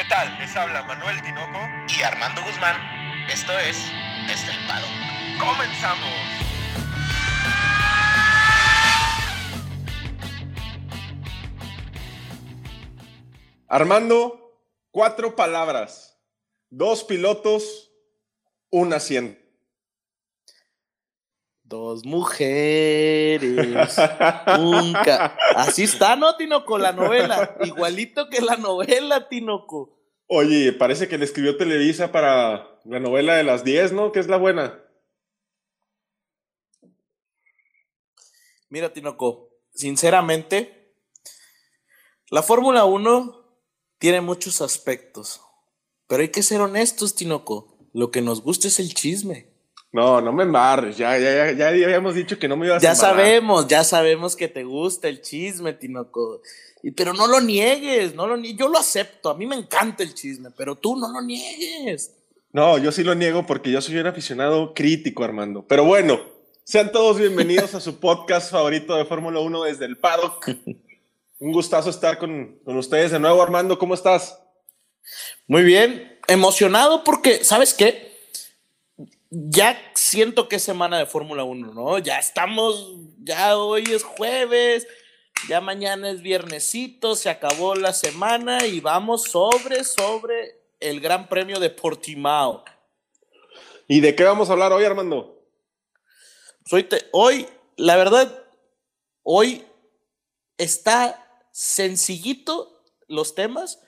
¿Qué tal? Les habla Manuel Tinoco y Armando Guzmán. Esto es Estelpado. ¡Comenzamos! Armando, cuatro palabras, dos pilotos, un asiento. Dos mujeres. Nunca. Así está, ¿no, Tinoco? La novela. Igualito que la novela, Tinoco. Oye, parece que le escribió Televisa para la novela de las 10, ¿no? Que es la buena. Mira, Tinoco, sinceramente, la Fórmula 1 tiene muchos aspectos. Pero hay que ser honestos, Tinoco. Lo que nos gusta es el chisme. No, no me embarres, ya, ya, ya, ya habíamos dicho que no me ibas ya a Ya sabemos, ya sabemos que te gusta el chisme, Tinoco. Pero no lo niegues, no lo Yo lo acepto, a mí me encanta el chisme, pero tú no lo niegues. No, yo sí lo niego porque yo soy un aficionado crítico, Armando. Pero bueno, sean todos bienvenidos a su podcast favorito de Fórmula 1 desde el paddock. un gustazo estar con, con ustedes de nuevo, Armando, ¿cómo estás? Muy bien, emocionado porque, ¿sabes qué? Ya siento que es semana de Fórmula 1, ¿no? Ya estamos, ya hoy es jueves, ya mañana es viernesito, se acabó la semana y vamos sobre, sobre el Gran Premio de Portimao. ¿Y de qué vamos a hablar hoy, Armando? Soy hoy, la verdad, hoy está sencillito los temas,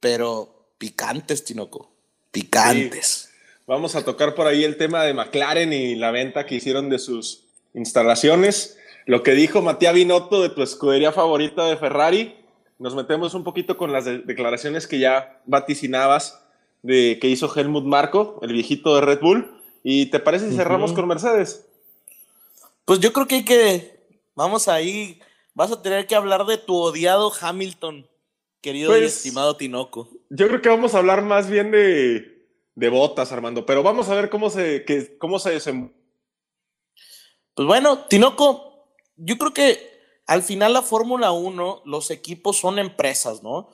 pero picantes, Tinoco, picantes. Vamos a tocar por ahí el tema de McLaren y la venta que hicieron de sus instalaciones. Lo que dijo Matías Binotto de tu escudería favorita de Ferrari. Nos metemos un poquito con las declaraciones que ya vaticinabas de que hizo Helmut Marco, el viejito de Red Bull. ¿Y te parece si cerramos con Mercedes? Pues yo creo que hay que. Vamos ahí. Vas a tener que hablar de tu odiado Hamilton, querido y pues, estimado Tinoco. Yo creo que vamos a hablar más bien de, de botas, Armando. Pero vamos a ver cómo se, que, cómo se desenvuelve. Pues bueno, Tinoco, yo creo que al final la Fórmula 1, los equipos son empresas, ¿no?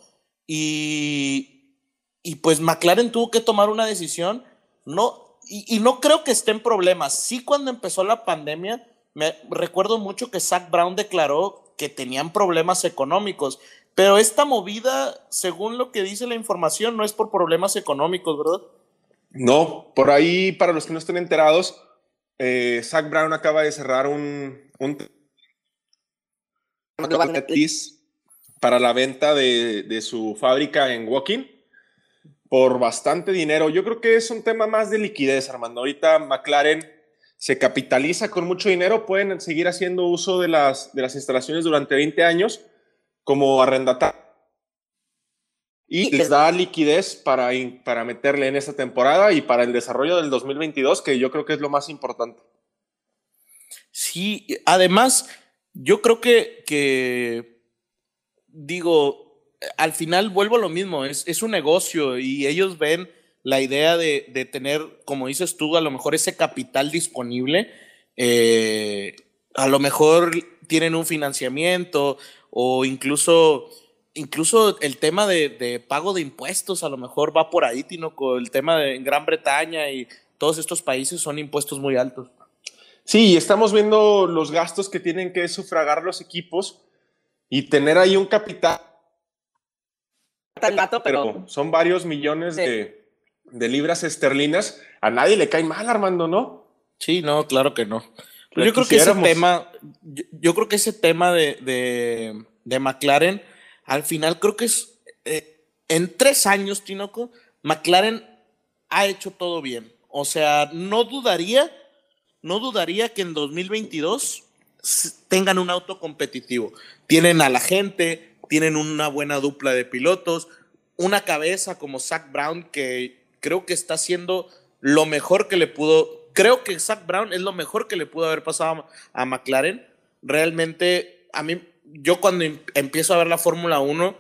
Y, y pues McLaren tuvo que tomar una decisión, no, y, y, no creo que esté en problemas. Sí, cuando empezó la pandemia, me recuerdo mucho que Zach Brown declaró que tenían problemas económicos. Pero esta movida, según lo que dice la información, no es por problemas económicos, ¿verdad? No, por ahí, para los que no estén enterados, eh, Zach Brown acaba de cerrar un, un para la venta de, de, su fábrica en Woking por bastante dinero. Yo creo que es un tema más de liquidez, Armando. Ahorita McLaren se capitaliza con mucho dinero, pueden seguir haciendo uso de las, de las instalaciones durante 20 años como arrendatario y les da liquidez para, para meterle en esta temporada y para el desarrollo del 2022, que yo creo que es lo más importante. Sí, además, yo creo que, que digo, al final vuelvo a lo mismo, es, es un negocio y ellos ven la idea de, de, tener, como dices tú, a lo mejor ese capital disponible, eh, a lo mejor tienen un financiamiento o incluso incluso el tema de, pago de impuestos a lo mejor va por ahí, Tinoco. El tema de Gran Bretaña y todos estos países son impuestos muy altos. Sí, estamos viendo los gastos que tienen que sufragar los equipos y tener ahí un capital. pero son varios millones de, libras esterlinas. A nadie le cae mal, Armando, ¿no? Sí, no, claro que no. yo creo que ese tema, yo, creo que ese tema de, de, de McLaren al final creo que es, eh, en tres años, Tinoco, McLaren ha hecho todo bien. O sea, no dudaría, no dudaría que en 2022 tengan un auto competitivo. Tienen a la gente, tienen una buena dupla de pilotos, una cabeza como Zach Brown que creo que está haciendo lo mejor que le pudo, creo que Zach Brown es lo mejor que le pudo haber pasado a, a McLaren. Realmente a mí yo cuando em, empiezo a ver la Fórmula 1,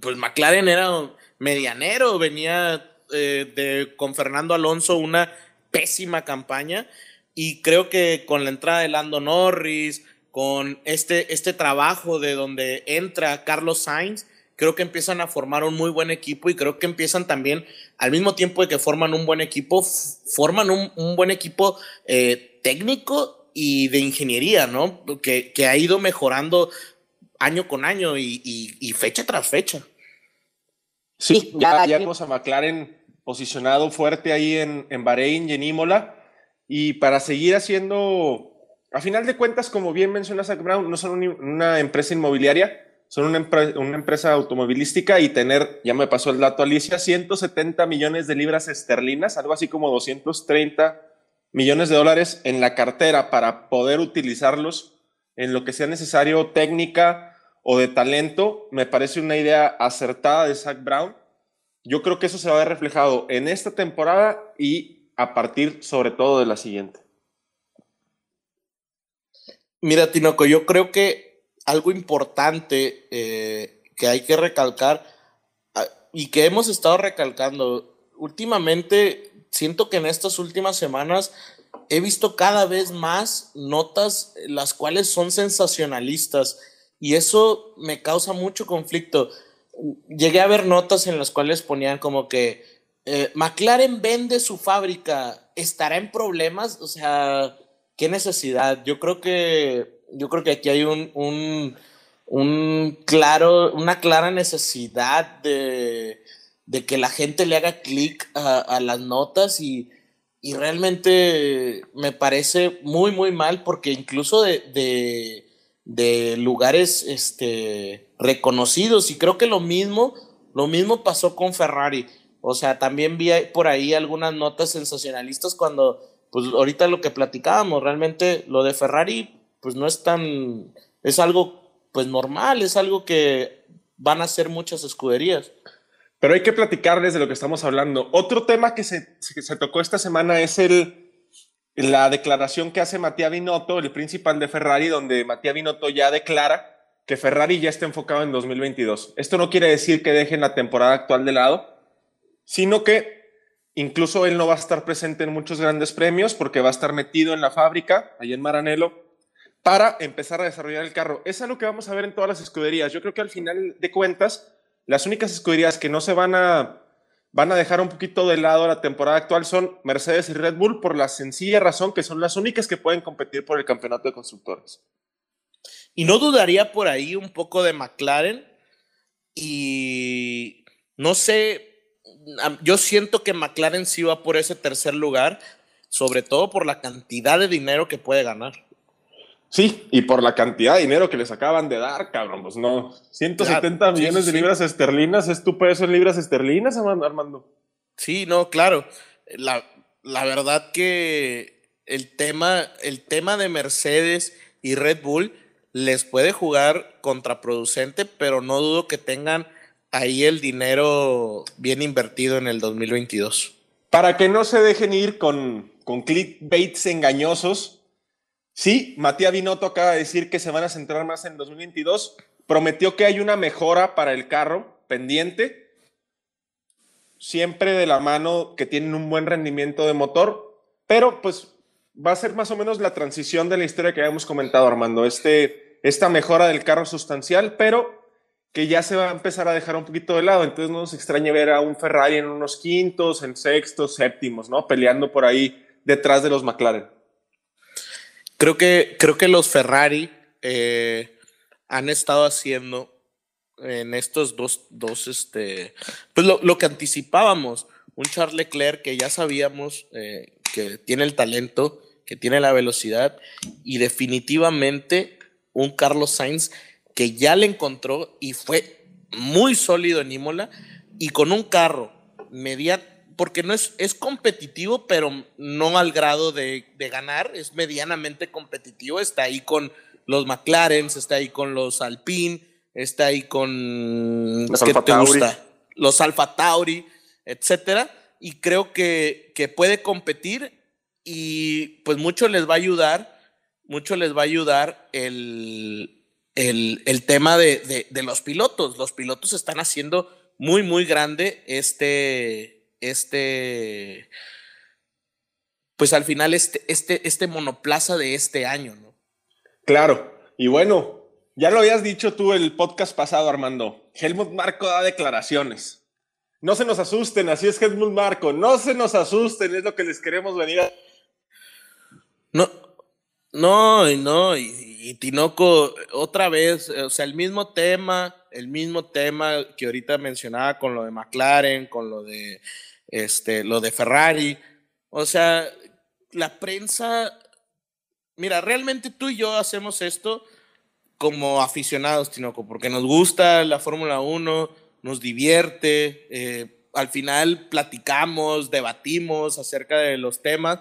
pues McLaren era medianero, venía eh, de, con Fernando Alonso una pésima campaña y creo que con la entrada de Lando Norris, con este, este trabajo de donde entra Carlos Sainz, creo que empiezan a formar un muy buen equipo y creo que empiezan también, al mismo tiempo de que forman un buen equipo, forman un, buen equipo eh, técnico y de ingeniería, ¿no? Que, que, ha ido mejorando año con año y, fecha tras fecha. Sí, ya, ya a McLaren posicionado fuerte ahí en, en Bahrein y en Imola. Y para seguir haciendo, a final de cuentas, como bien menciona Zach Brown, no son una empresa inmobiliaria, son una, una, empresa automovilística y tener, ya me pasó el dato Alicia, 170 millones de libras esterlinas, algo así como 230 millones de dólares en la cartera para poder utilizarlos en lo que sea necesario técnica o de talento, me parece una idea acertada de Zach Brown. Yo creo que eso se va a ver reflejado en esta temporada y a partir sobre todo de la siguiente. Mira, Tinoco, yo creo que algo importante eh, que hay que recalcar ah, y que hemos estado recalcando últimamente, siento que en estas últimas semanas he visto cada vez más notas las cuales son sensacionalistas y eso me causa mucho conflicto. Llegué a ver notas en las cuales ponían como que eh, McLaren vende su fábrica, ¿estará en problemas? O sea, ¿qué necesidad? Yo creo que, yo creo que aquí hay un, un, un claro, una clara necesidad de, de, que la gente le haga clic a, a, las notas y, y, realmente me parece muy, muy mal porque incluso de, de, lugares este, reconocidos y creo que lo mismo, lo mismo pasó con Ferrari o sea, también vi por ahí algunas notas sensacionalistas cuando, pues ahorita lo que platicábamos, realmente lo de Ferrari, pues no es tan, es algo pues normal, es algo que van a hacer muchas escuderías. Pero hay que platicarles de lo que estamos hablando. Otro tema que se, se tocó esta semana es el, la declaración que hace Matías Binotto, el principal de Ferrari, donde Matías Binotto ya declara que Ferrari ya está enfocado en 2022. Esto no quiere decir que dejen la temporada actual de lado, sino que incluso él no va a estar presente en muchos grandes premios porque va a estar metido en la fábrica, ahí en Maranello, para empezar a desarrollar el carro. Eso es lo que vamos a ver en todas las escuderías. Yo creo que al final de cuentas, las únicas escuderías que no se van a, van a dejar un poquito de lado la temporada actual son Mercedes y Red Bull por la sencilla razón que son las únicas que pueden competir por el campeonato de constructores. Y no dudaría por ahí un poco de McLaren y no sé, yo siento que McLaren sí va por ese tercer lugar, sobre todo por la cantidad de dinero que puede ganar. Sí, y por la cantidad de dinero que les acaban de dar, cabrón, pues no. 170 millones de libras esterlinas, ¿es tu peso en libras esterlinas, Armando? Sí, no, claro. La, la verdad que el tema, el tema de Mercedes y Red Bull les puede jugar contraproducente, pero no dudo que tengan ahí el dinero bien invertido en el 2022. Para que no se dejen ir con, con clickbaits engañosos, sí, Matías Binotto acaba de decir que se van a centrar más en 2022. Prometió que hay una mejora para el carro pendiente, siempre de la mano que tienen un buen rendimiento de motor, pero pues va a ser más o menos la transición de la historia que habíamos comentado, Armando. Este, esta mejora del carro sustancial, pero que ya se va a empezar a dejar un poquito de lado. Entonces no nos extraña ver a un Ferrari en unos quintos, en sextos, séptimos, ¿no? Peleando por ahí detrás de los McLaren. Creo que, creo que los Ferrari eh, han estado haciendo en estos dos, dos este, pues lo, que anticipábamos, un Charles Leclerc que ya sabíamos eh, que tiene el talento, que tiene la velocidad y definitivamente un Carlos Sainz que ya le encontró y fue muy sólido en Imola y con un carro mediano, porque no es, es competitivo, pero no al grado de, ganar, es medianamente competitivo, está ahí con los McLaren, está ahí con los Alpine, está ahí con los Alfa Tauri, los Alfa Tauri, etcétera, y creo que, que puede competir y pues mucho les va a ayudar, mucho les va a ayudar el, el, tema de, los pilotos. Los pilotos están haciendo muy, muy grande este, este, pues al final este, este, este monoplaza de este año, ¿no? Claro, y bueno, Ya lo habías dicho tú el podcast pasado, Armando. Helmut Marco da declaraciones. No se nos asusten, así es Helmut Marco. No se nos asusten, es lo que les queremos venir a. No, no, y no, y, Tinoco, otra vez, o sea, el mismo tema, el mismo tema que ahorita mencionaba con lo de McLaren, con lo de este, lo de Ferrari. O sea, la prensa, mira, realmente tú y yo hacemos esto como aficionados, Tinoco, porque nos gusta la Fórmula 1, nos divierte, eh, al final platicamos, debatimos acerca de los temas,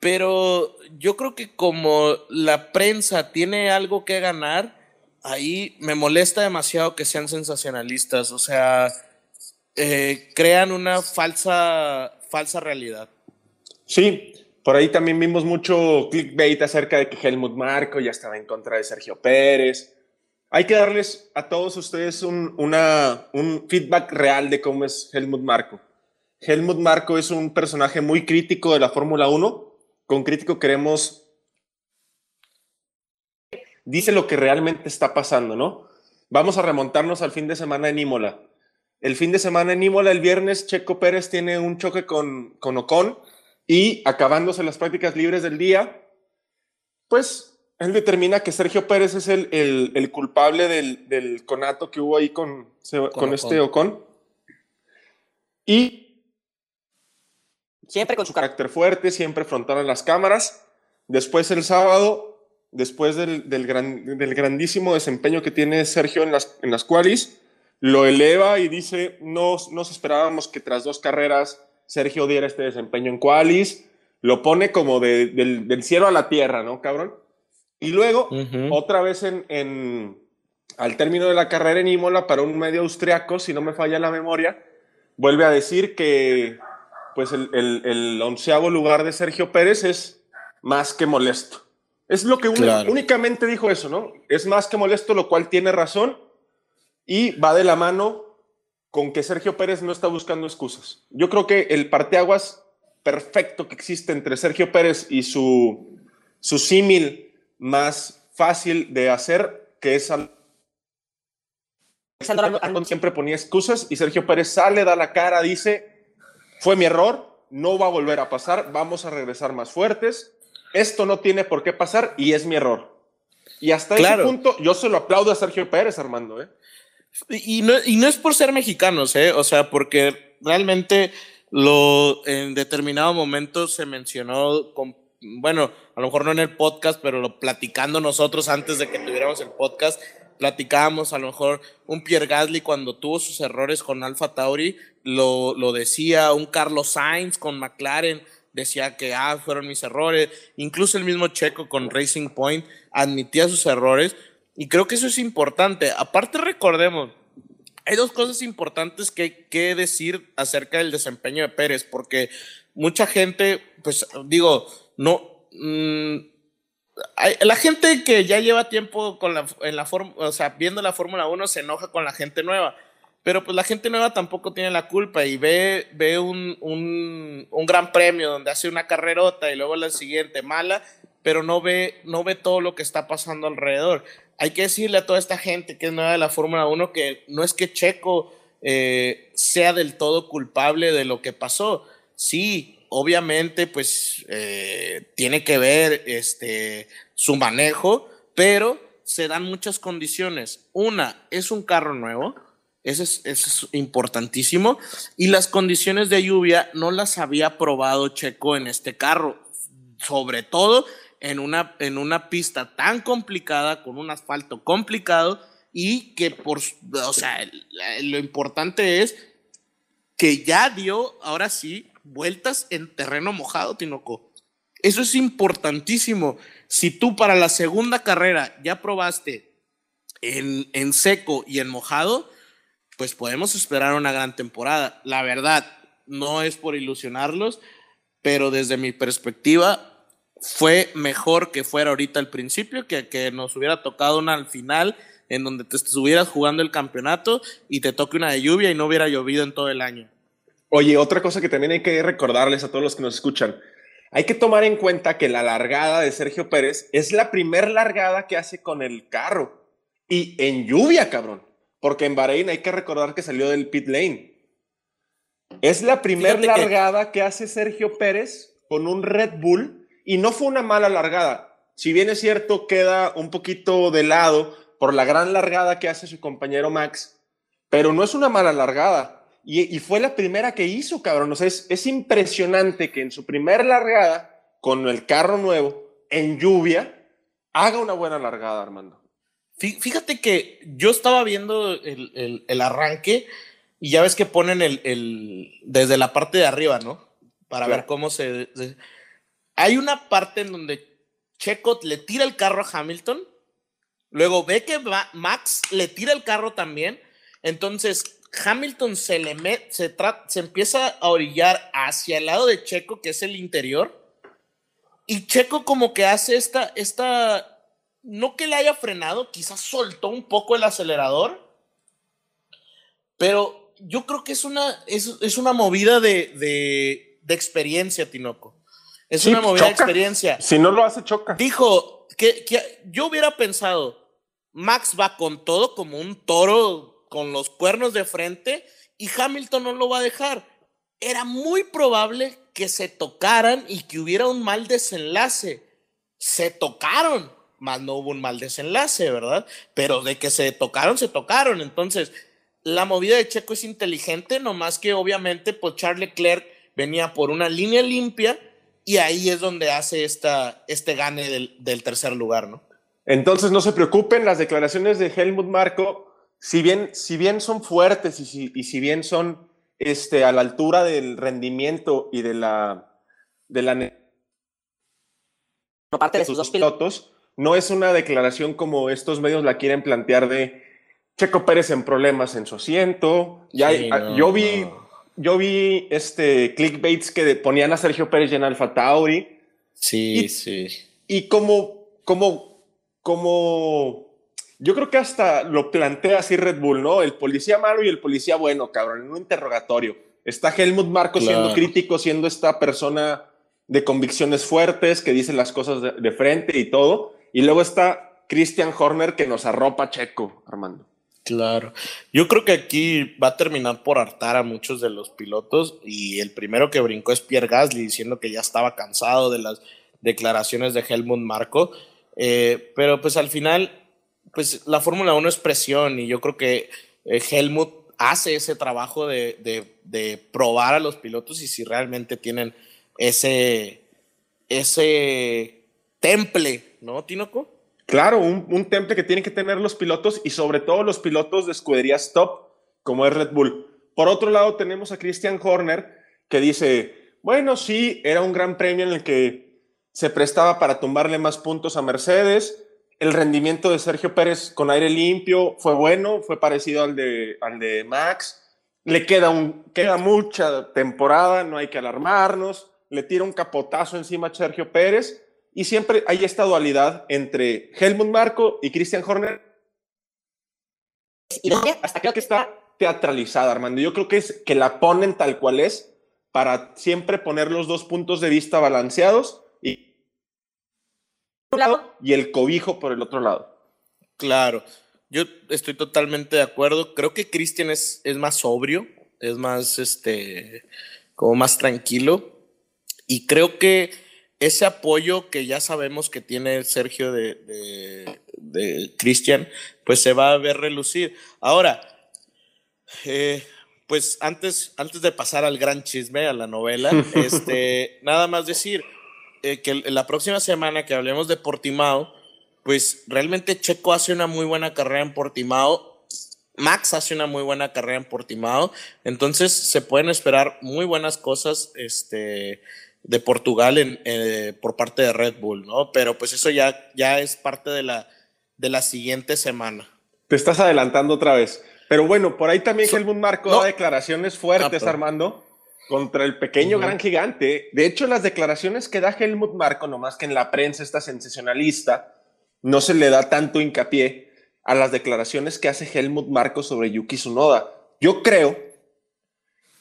pero yo creo que como la prensa tiene algo que ganar, ahí me molesta demasiado que sean sensacionalistas, o sea, eh, crean una falsa, falsa realidad. Sí, por ahí también vimos mucho clickbait acerca de que Helmut Marco ya estaba en contra de Sergio Pérez. Hay que darles a todos ustedes un, una, un feedback real de cómo es Helmut Marco. Helmut Marco es un personaje muy crítico de la Fórmula 1. Con crítico queremos... Dice lo que realmente está pasando, ¿no? Vamos a remontarnos al fin de semana en Imola. El fin de semana en Imola, el viernes, Checo Pérez tiene un choque con, con Ocon y acabándose las prácticas libres del día, pues él determina que Sergio Pérez es el, el, culpable del, del, conato que hubo ahí con, con, este Ocon. Y siempre con su carácter fuerte, siempre frontal a las cámaras. Después el sábado, después del, del, gran, del grandísimo desempeño que tiene Sergio en las, en las qualis, lo eleva y dice, no nos esperábamos que tras dos carreras Sergio diera este desempeño en Qualis, lo pone como del, cielo a la tierra, ¿no, cabrón? Y luego, otra vez en, al término de la carrera en Imola, para un medio austriaco, si no me falla la memoria, vuelve a decir que pues el, onceavo lugar de Sergio Pérez es más que molesto. Es lo que únicamente dijo eso, ¿no? Es más que molesto, lo cual tiene razón y va de la mano con que Sergio Pérez no está buscando excusas. Yo creo que el parteaguas perfecto que existe entre Sergio Pérez y su, su símil más fácil de hacer, que es siempre ponía excusas y Sergio Pérez sale, da la cara, dice, fue mi error, no va a volver a pasar, vamos a regresar más fuertes, esto no tiene por qué pasar y es mi error. Y hasta ese punto yo se lo aplaudo a Sergio Pérez, Armando. ¿eh? Y no, y no es por ser mexicanos, ¿eh? O sea, porque realmente lo en determinado momento se mencionó con, bueno, a lo mejor no en el podcast, pero lo platicando nosotros antes de que tuviéramos el podcast, platicábamos a lo mejor un Pierre Gasly cuando tuvo sus errores con Alfa Tauri, lo, lo decía, un Carlos Sainz con McLaren decía que ah, fueron mis errores, incluso el mismo Checo con Racing Point admitía sus errores, y creo que eso es importante. Aparte, recordemos, hay dos cosas importantes que hay que decir acerca del desempeño de Pérez, porque mucha gente, pues digo, no... Mm, la gente que ya lleva tiempo con la, en la o sea, viendo la Fórmula 1 se enoja con la gente nueva. Pero pues la gente nueva tampoco tiene la culpa y ve, ve un, un, un gran premio donde hace una carrerota y luego la siguiente mala, pero no ve, no ve todo lo que está pasando alrededor hay que decirle a toda esta gente que es nueva de la Fórmula 1 que no es que Checo eh, sea del todo culpable de lo que pasó. Sí, obviamente, pues eh, tiene que ver este, su manejo, pero se dan muchas condiciones. Una, es un carro nuevo, es, eso es, importantísimo. Y las condiciones de lluvia no las había probado Checo en este carro. Sobre todo en una, en una pista tan complicada, con un asfalto complicado, y que por, o sea, lo importante es que ya dio, ahora sí, vueltas en terreno mojado, Tinoco. Eso es importantísimo. Si tú para la segunda carrera ya probaste en, en seco y en mojado, pues podemos esperar una gran temporada. La verdad, no es por ilusionarlos, pero desde mi perspectiva, fue mejor que fuera ahorita al principio, que, que nos hubiera tocado una al final en donde te estuvieras jugando el campeonato y te toque una de lluvia y no hubiera llovido en todo el año. Oye, otra cosa que también hay que recordarles a todos los que nos escuchan. Hay que tomar en cuenta que la largada de Sergio Pérez es la primer largada que hace con el carro. y en lluvia, cabrón. Porque en Bahrein hay que recordar que salió del pit lane. Es la primera largada que... hace Sergio Pérez con un Red Bull y no fue una mala largada. Si bien es cierto, queda un poquito de lado por la gran largada que hace su compañero Max, pero no es una mala largada. Y, fue la primera que hizo, cabrón. O sea, es, es impresionante que en su primera largada, con el carro nuevo, en lluvia, haga una buena largada, Armando. Fíjate que yo estaba viendo el, arranque y ya ves que ponen el, desde la parte de arriba, ¿no? Para ver cómo se, Hay una parte en donde Checo le tira el carro a Hamilton, luego ve que Max le tira el carro también, entonces Hamilton se le se, se empieza a orillar hacia el lado de Checo, que es el interior, y Checo como que hace esta, esta no que le haya frenado, quizás soltó un poco el acelerador, pero yo creo que es una, es, una movida de, experiencia, Tinoco. Es una movida de experiencia. Si no lo hace, choca. Dijo que, que yo hubiera pensado, Max va con todo como un toro con los cuernos de frente y Hamilton no lo va a dejar. Era muy probable que se tocaran y que hubiera un mal desenlace. Se tocaron más no hubo un mal desenlace, ¿verdad? Pero de que se tocaron, se tocaron. Entonces, la movida de Checo es inteligente, nomás que obviamente, pues Charles Leclerc venía por una línea limpia y ahí es donde hace esta, este gane del, tercer lugar, ¿no? Entonces, no se preocupen, las declaraciones de Helmut Marco, si bien, si bien son fuertes y si, y si bien son este, a la altura del rendimiento y de la... De la parte de sus dos pilotos, no es una declaración como estos medios la quieren plantear de Checo Pérez en problemas en su asiento. Ya yo vi, yo vi este clickbaits que ponían a Sergio Pérez en Alfa Tauri. Sí, sí. Y como, como, como, yo creo que hasta lo plantea así Red Bull, ¿no? El policía malo y el policía bueno, cabrón, en un interrogatorio. Está Helmut Marco siendo crítico, siendo esta persona de convicciones fuertes, que dice las cosas de frente y todo. Y luego está Christian Horner que nos arropa Checo, Armando. Claro. Yo creo que aquí va a terminar por hartar a muchos de los pilotos y el primero que brincó es Pierre Gasly diciendo que ya estaba cansado de las declaraciones de Helmut Marco. Eh, pero pues al final, pues la Fórmula 1 es presión y yo creo que eh, Helmut hace ese trabajo de, de, probar a los pilotos y si realmente tienen ese, ese temple ¿no, Tinoco? Claro, un, temple que tienen que tener los pilotos y sobre todo los pilotos de escuderías top, como es Red Bull. Por otro lado, tenemos a Christian Horner, que dice, bueno, sí, era un gran premio en el que se prestaba para tumbarle más puntos a Mercedes. El rendimiento de Sergio Pérez con aire limpio fue bueno, fue parecido al de, al de Max. Le queda, un, queda mucha temporada, no hay que alarmarnos. Le tira un capotazo encima a Sergio Pérez y siempre hay esta dualidad entre Helmut Marco y Christian Horner. Y hasta creo que está teatralizada, Armando. Yo creo que es que la ponen tal cual es para siempre poner los dos puntos de vista balanceados y, y el cobijo por el otro lado. Claro, yo estoy totalmente de acuerdo. Creo que Christian es, es más sobrio, es más, este, como más tranquilo. Y creo que ese apoyo que ya sabemos que tiene Sergio de, de, Cristian, pues se va a ver relucir. Ahora, eh, pues antes, antes de pasar al gran chisme, a la novela, este, nada más decir eh, que la próxima semana que hablemos de Portimao, pues realmente Checo hace una muy buena carrera en Portimao. Max hace una muy buena carrera en Portimao, entonces se pueden esperar muy buenas cosas este, de Portugal en, eh, por parte de Red Bull, ¿no? Pero pues eso ya, ya es parte de la, de la siguiente semana. Te estás adelantando otra vez. Pero bueno, por ahí también Helmut Marco da declaraciones fuertes, ah, Armando, contra el pequeño gran gigante. De hecho, las declaraciones que da Helmut Marco, nomás que en la prensa está sensacionalista, no se le da tanto hincapié a las declaraciones que hace Helmut Marco sobre Yuki Tsunoda. Yo creo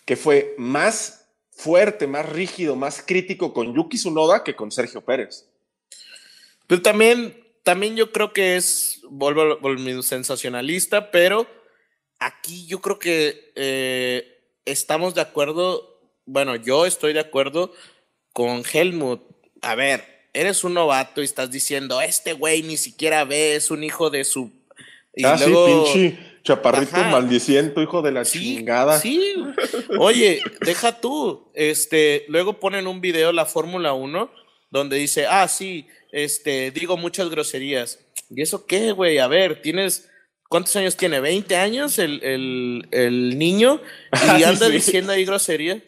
que fue más fuerte, más rígido, más crítico con Yuki Tsunoda que con Sergio Pérez. Pero también también yo creo que es, vuelvo, vuelvo sensacionalista, pero aquí yo creo que eh, estamos de acuerdo, bueno, yo estoy de acuerdo con Helmut. A ver, eres un novato y estás diciendo, este güey ni siquiera ve, es un hijo de su... Y ah, pinche chaparrito maldiciento, hijo de la chingada. Sí, oye, deja tú, este, luego ponen un video la Fórmula 1 donde dice, ah, sí, este, digo muchas groserías. ¿Y eso qué, güey? A ver, tienes ¿Cuántos años tiene? ¿20 años el, niño? Y anda diciendo ahí groserías.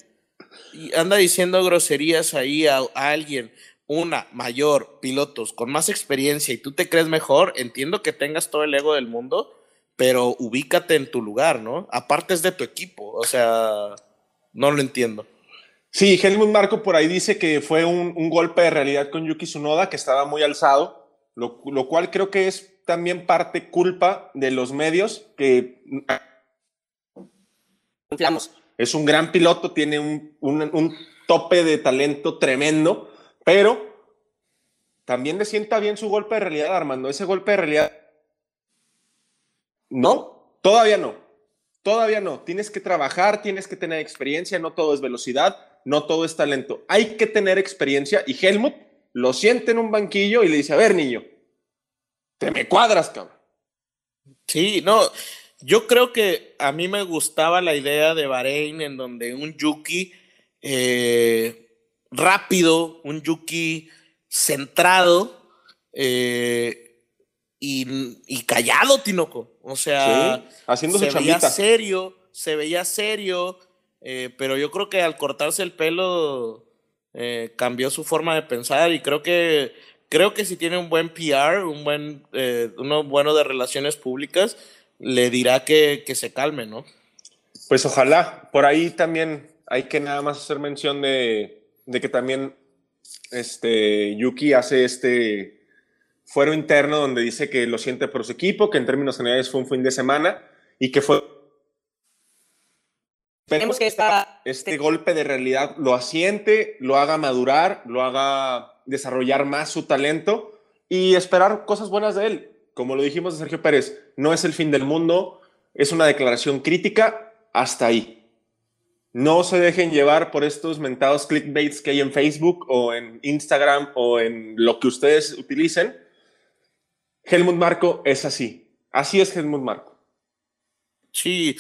Y anda diciendo groserías ahí a, alguien. Una, mayor, pilotos, con más experiencia y tú te crees mejor. Entiendo que tengas todo el ego del mundo, pero ubícate en tu lugar, ¿no? Aparte es de tu equipo. O sea, no lo entiendo. Sí, Helmut Marco por ahí dice que fue un, golpe de realidad con Yuki Tsunoda, que estaba muy alzado, lo, lo cual creo que es también parte culpa de los medios que es un gran piloto, tiene un, tope de talento tremendo, pero también le sienta bien su golpe de realidad, Armando. Ese golpe de realidad. No, todavía no. Todavía no. Tienes que trabajar, tienes que tener experiencia. No todo es velocidad, no todo es talento. Hay que tener experiencia. Y Helmut lo siente en un banquillo y le dice: A ver, niño, te me cuadras, cabrón. Sí, no, yo creo que a mí me gustaba la idea de Bahrein en donde un Yuki eh, rápido, un Yuki centrado eh, y, callado, Tinoco. O sea, haciendo se veía serio, se veía serio, eh, pero yo creo que al cortarse el pelo cambió su forma de pensar y creo que creo que si tiene un buen PR, un buen, eh, uno bueno de relaciones públicas, le dirá que, se calme, ¿no? Pues ojalá. Por ahí también hay que nada más hacer mención de, que también este, Yuki hace este fuero interno donde dice que lo siente por su equipo, que en términos generales fue un fin de semana y que fue... Esperemos que este golpe de realidad lo asiente, lo haga madurar, lo haga desarrollar más su talento y esperar cosas buenas de él. Como lo dijimos de Sergio Pérez, no es el fin del mundo, es una declaración crítica hasta ahí. No se dejen llevar por estos mentados clickbaits que hay en Facebook o en Instagram o en lo que ustedes utilicen. Helmut Marco es así. Así es Helmut Marco. Sí,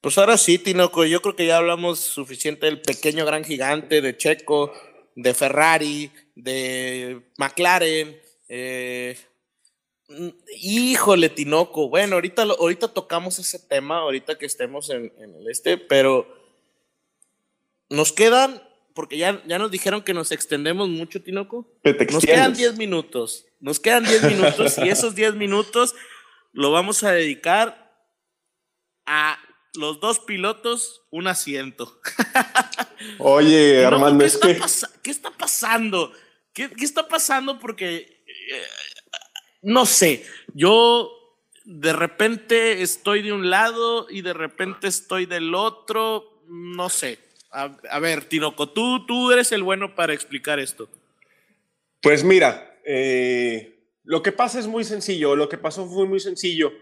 pues ahora sí, Tinoco, yo creo que ya hablamos suficiente del pequeño gran gigante de Checo, de Ferrari, de McLaren. Eh, híjole, Tinoco. Bueno, ahorita, ahorita tocamos ese tema, ahorita que estemos en, el este, pero nos quedan, porque ya, ya nos dijeron que nos extendemos mucho, Tinoco. Nos quedan 10 minutos. Nos quedan 10 minutos y esos 10 minutos lo vamos a dedicar a los dos pilotos, un asiento. Oye, Armando, es que. ¿Qué está pasando? ¿Qué, está pasando? Porque, eh, no sé, yo de repente estoy de un lado y de repente estoy del otro, no sé. A, ver, Tinoco, tú, tú eres el bueno para explicar esto. Pues mira, eh, lo que pasa es muy sencillo, lo que pasó fue muy sencillo.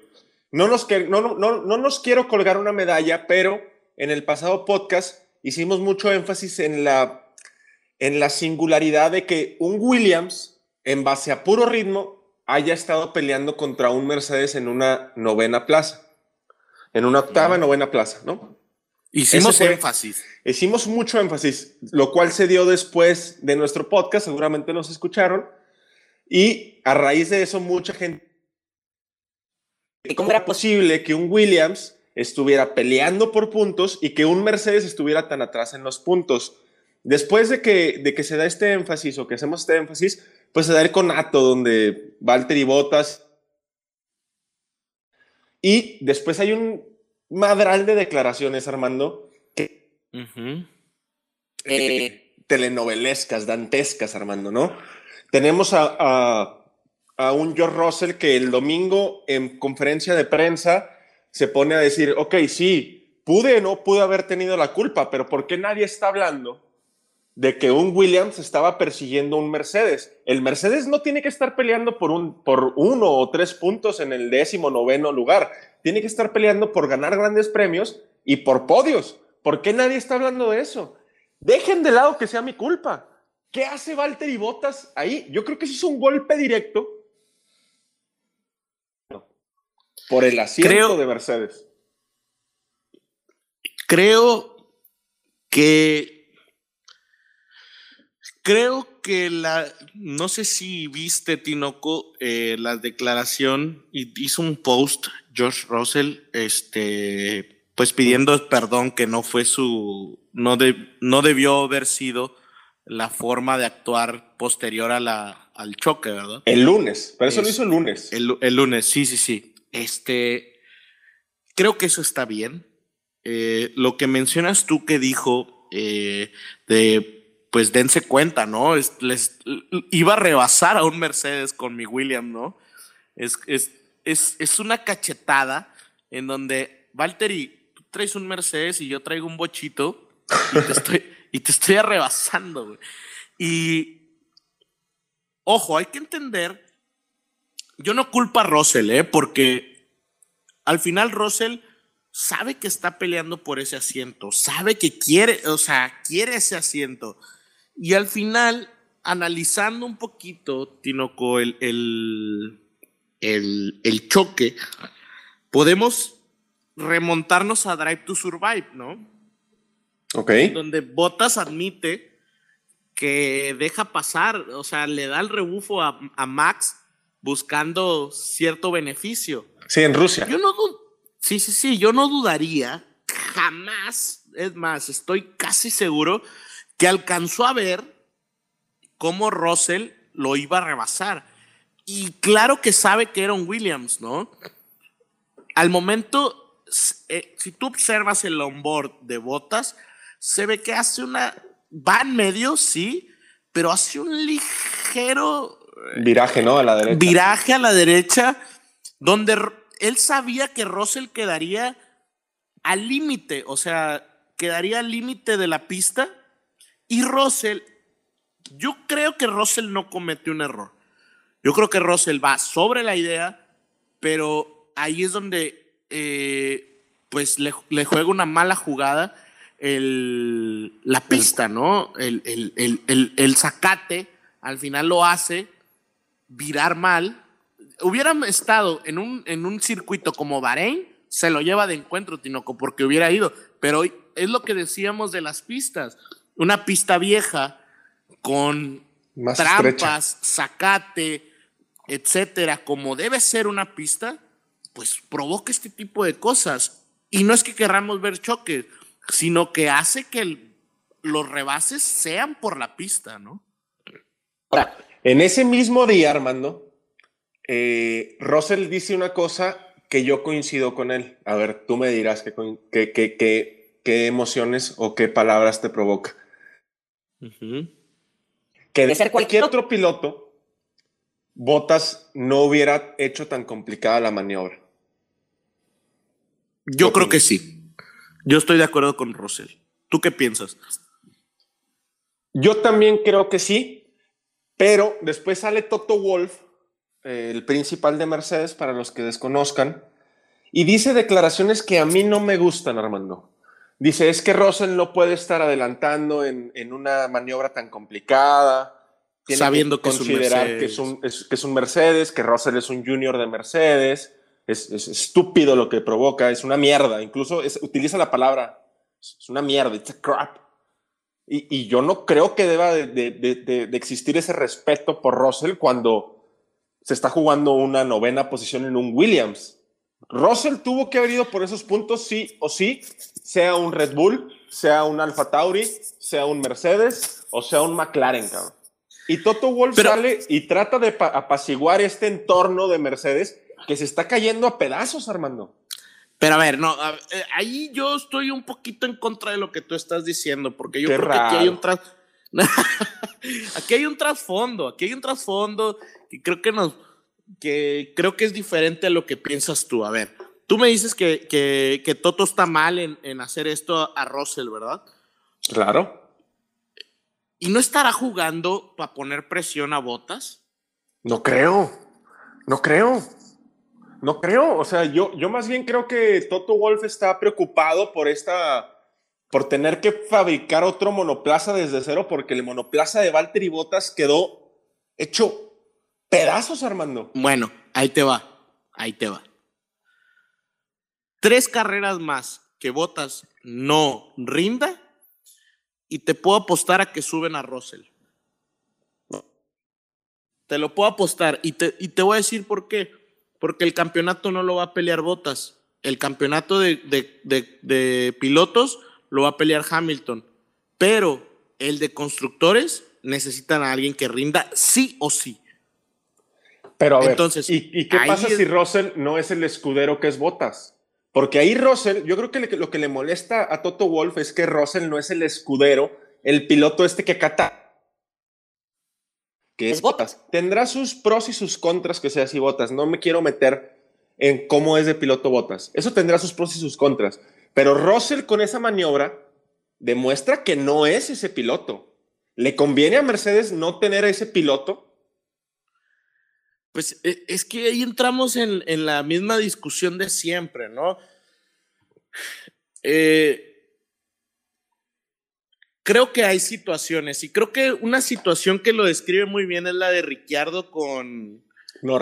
No nos, no, no, no nos quiero colgar una medalla, pero en el pasado podcast hicimos mucho énfasis en la en la singularidad de que un Williams, en base a puro ritmo, haya estado peleando contra un Mercedes en una novena plaza, en una octava, novena plaza, ¿no? Hicimos énfasis. Hicimos mucho énfasis, lo cual se dio después de nuestro podcast, seguramente nos escucharon, y a raíz de eso mucha gente... ¿Cómo era posible que un Williams estuviera peleando por puntos y que un Mercedes estuviera tan atrás en los puntos? Después de que, de que se da este énfasis o que hacemos este énfasis, pues se da el conato donde Valtteri Botas. Y después hay un madral de declaraciones, Armando, que, eh, telenovelescas, dantescas, Armando, ¿no? Tenemos a, a, a un George Russell que el domingo en conferencia de prensa se pone a decir, ok, sí, pude o no pude haber tenido la culpa, pero ¿por qué nadie está hablando de que un Williams estaba persiguiendo un Mercedes. El Mercedes no tiene que estar peleando por, un, por uno o tres puntos en el décimo noveno lugar. Tiene que estar peleando por ganar grandes premios y por podios. ¿Por qué nadie está hablando de eso? Dejen de lado que sea mi culpa. ¿Qué hace Valtteri Bottas ahí? Yo creo que eso es un golpe directo por el asiento de Mercedes. Creo que creo que la no sé si viste Tinoco eh, la declaración hizo un post George Russell este pues pidiendo perdón que no fue su no no debió haber sido la forma de actuar posterior a la, al choque, ¿verdad? El lunes, pero eso lo hizo el lunes. El, el, lunes, sí, sí, sí. Este, creo que eso está bien. Eh, lo que mencionas tú que dijo eh, de, pues dense cuenta, ¿no? les, iba a rebasar a un Mercedes con mi William, ¿no? Es, es, es, es una cachetada en donde, Valtteri, tú traes un Mercedes y yo traigo un bochito y te estoy y te estoy arrebasando, güey. Y, ojo, hay que entender, yo no culpo a Russell, ¿eh? Porque al final Russell sabe que está peleando por ese asiento, sabe que quiere, o sea, quiere ese asiento. Y al final, analizando un poquito, Tinoco, el, el, el, el choque, podemos remontarnos a Drive to Survive, ¿no? Donde Bottas admite que deja pasar, o sea, le da el rebufo a, Max buscando cierto beneficio. Sí, en Rusia. Yo no sí, sí, sí, yo no dudaría jamás, es más, estoy casi seguro que alcanzó a ver cómo Russell lo iba a rebasar. Y claro que sabe que era un Williams, ¿no? Al momento, eh, si tú observas el onboard de Bottas, se ve que hace una, va en medio, sí, pero hace un ligero... Eh, viraje, ¿no? A la derecha. Viraje a la derecha, donde él sabía que Russell quedaría al límite, o sea, quedaría al límite de la pista y Russell, yo creo que Russell no cometió un error. Yo creo que Russell va sobre la idea, pero ahí es donde eh, pues le, le, juega una mala jugada el, la pista, ¿no? El, el, el, el, zacate al final lo hace virar mal. Hubieran estado en un, en un circuito como Bahrein, se lo lleva de encuentro, Tinoco, porque hubiera ido. Pero es lo que decíamos de las pistas. Una pista vieja con trampas, zacate, etcétera, como debe ser una pista, pues provoca este tipo de cosas. Y no es que querramos ver choques, sino que hace que los rebases sean por la pista, ¿no? Ahora, en ese mismo día, Armando, eh, Russell dice una cosa que yo coincido con él. A ver, tú me dirás qué, qué, qué, emociones o qué palabras te provoca. Que de ser cualquier otro piloto, Botas no hubiera hecho tan complicada la maniobra. Yo creo que sí. Yo estoy de acuerdo con Russell. ¿Tú qué piensas? Yo también creo que sí, pero después sale Toto Wolf, el principal de Mercedes, para los que desconozcan, y dice declaraciones que a mí no me gustan, Armando. Dice, es que Russell no puede estar adelantando en, una maniobra tan complicada. Sabiendo que, considerar que, es un, que es un Mercedes, que Russell es un junior de Mercedes es, estúpido lo que provoca, es una mierda. Incluso utiliza la palabra, es una mierda, it's a crap. Y, yo no creo que deba de, existir ese respeto por Russell cuando se está jugando una novena posición en un Williams. Russell tuvo que haber ido por esos puntos, sí o sí, sea un Red Bull, sea un Alfa Tauri, sea un Mercedes o sea un McLaren, cabrón. Y Toto Wolff sale y trata de apaciguar este entorno de Mercedes que se está cayendo a pedazos, Armando. Pero a ver, no, eh, ahí yo estoy un poquito en contra de lo que tú estás diciendo, porque yo creo que aquí hay un aquí hay un trasfondo, aquí hay un trasfondo que creo que nos, que creo que es diferente a lo que piensas tú. A ver, tú me dices que, que, que Toto está mal en, en hacer esto a Russell, ¿verdad? Claro. ¿Y no estará jugando para poner presión a botas? No creo, no creo. No creo, o sea, yo, yo más bien creo que Toto Wolf está preocupado por esta, por tener que fabricar otro monoplaza desde cero, porque el monoplaza de Valtteri Bottas quedó hecho pedazos, Armando. Bueno, ahí te va, ahí te va. Tres carreras más que Bottas no rinda y te puedo apostar a que suben a Russell. Te lo puedo apostar y te, y te voy a decir por qué porque el campeonato no lo va a pelear Botas. El campeonato de, pilotos lo va a pelear Hamilton. Pero el de constructores necesitan a alguien que rinda sí o sí. Pero a ver, Entonces, ¿y, qué pasa si Russell no es el escudero que es Botas? Porque ahí Russell, yo creo que lo que le molesta a Toto Wolf es que Russell no es el escudero, el piloto este que acata que es Botas. Tendrá sus pros y sus contras que sea así Botas. No me quiero meter en cómo es de piloto Botas. Eso tendrá sus pros y sus contras. Pero Russell con esa maniobra demuestra que no es ese piloto. ¿Le conviene a Mercedes no tener a ese piloto? Pues e, es que ahí entramos en, en la misma discusión de siempre, ¿no? Eh, creo que hay situaciones y creo que una situación que lo describe muy bien es la de Ricciardo con,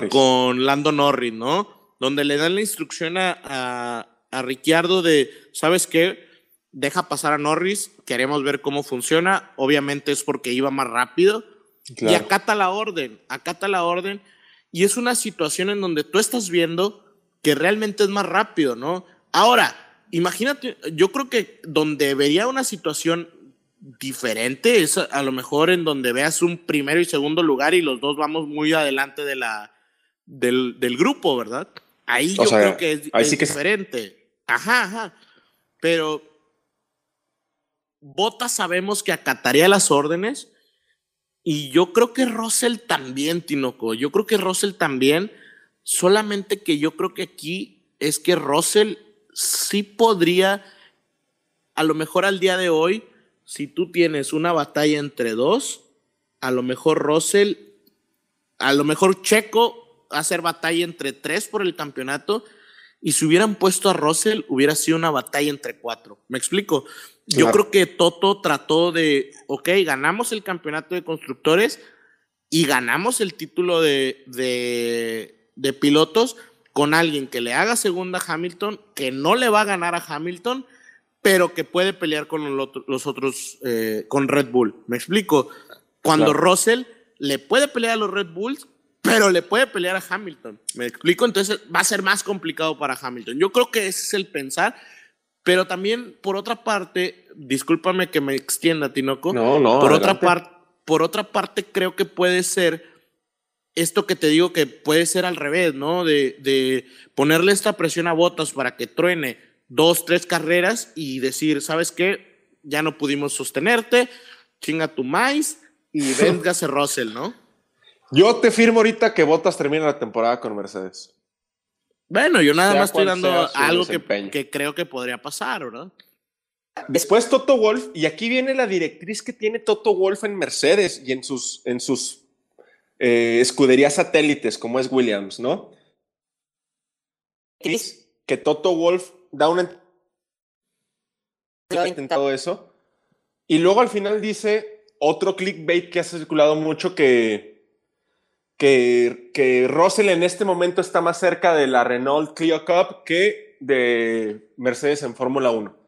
con Lando Norris, ¿no? Donde le dan la instrucción a, a, Ricciardo de, ¿sabes qué? Deja pasar a Norris, queremos ver cómo funciona. Obviamente es porque iba más rápido. Y acata la orden, acata la orden. Y es una situación en donde tú estás viendo que realmente es más rápido, ¿no? Ahora, imagínate, yo creo que donde vería una situación diferente es a, lo mejor en donde veas un primero y segundo lugar y los dos vamos muy adelante de la, del, grupo, ¿verdad? Ahí yo creo que es, diferente. Ajá, ajá. Pero Bota sabemos que acataría las órdenes y yo creo que Russell también, Tinoco. Yo creo que Russell también, solamente que yo creo que aquí es que Russell sí podría, a lo mejor al día de hoy, si tú tienes una batalla entre dos, a lo mejor Russell, a lo mejor Checo hacer batalla entre tres por el campeonato y si hubieran puesto a Russell hubiera sido una batalla entre cuatro. ¿Me explico? Yo creo que Toto trató de, ok, ganamos el campeonato de constructores y ganamos el título de, de, de pilotos con alguien que le haga segunda a Hamilton, que no le va a ganar a Hamilton pero que puede pelear con los otros, eh, con Red Bull. ¿Me explico? Cuando Russell le puede pelear a los Red Bulls, pero le puede pelear a Hamilton. ¿Me explico? Entonces va a ser más complicado para Hamilton. Yo creo que ese es el pensar, pero también por otra parte, discúlpame que me extienda, Tinoco. No, no. Por otra, parte, por otra parte, creo que puede ser esto que te digo que puede ser al revés, ¿no? De, de ponerle esta presión a Botas para que truene dos, tres carreras y decir, ¿sabes qué? Ya no pudimos sostenerte, chinga tu maíz y véngase Russell, ¿no? Yo te firmo ahorita que Bottas termina la temporada con Mercedes. Bueno, yo nada más estoy dando algo que, que, creo que podría pasar, ¿verdad? Después Toto Wolf, y aquí viene la directriz que tiene Toto Wolf en Mercedes y en sus, en sus eh, escuderías satélites, como es Williams, ¿no? Que Toto Wolf da una... Ha intentado eso. Y luego al final dice otro clickbait que ha circulado mucho que, que, que Russell en este momento está más cerca de la Renault Clio Cup que de Mercedes en Fórmula 1.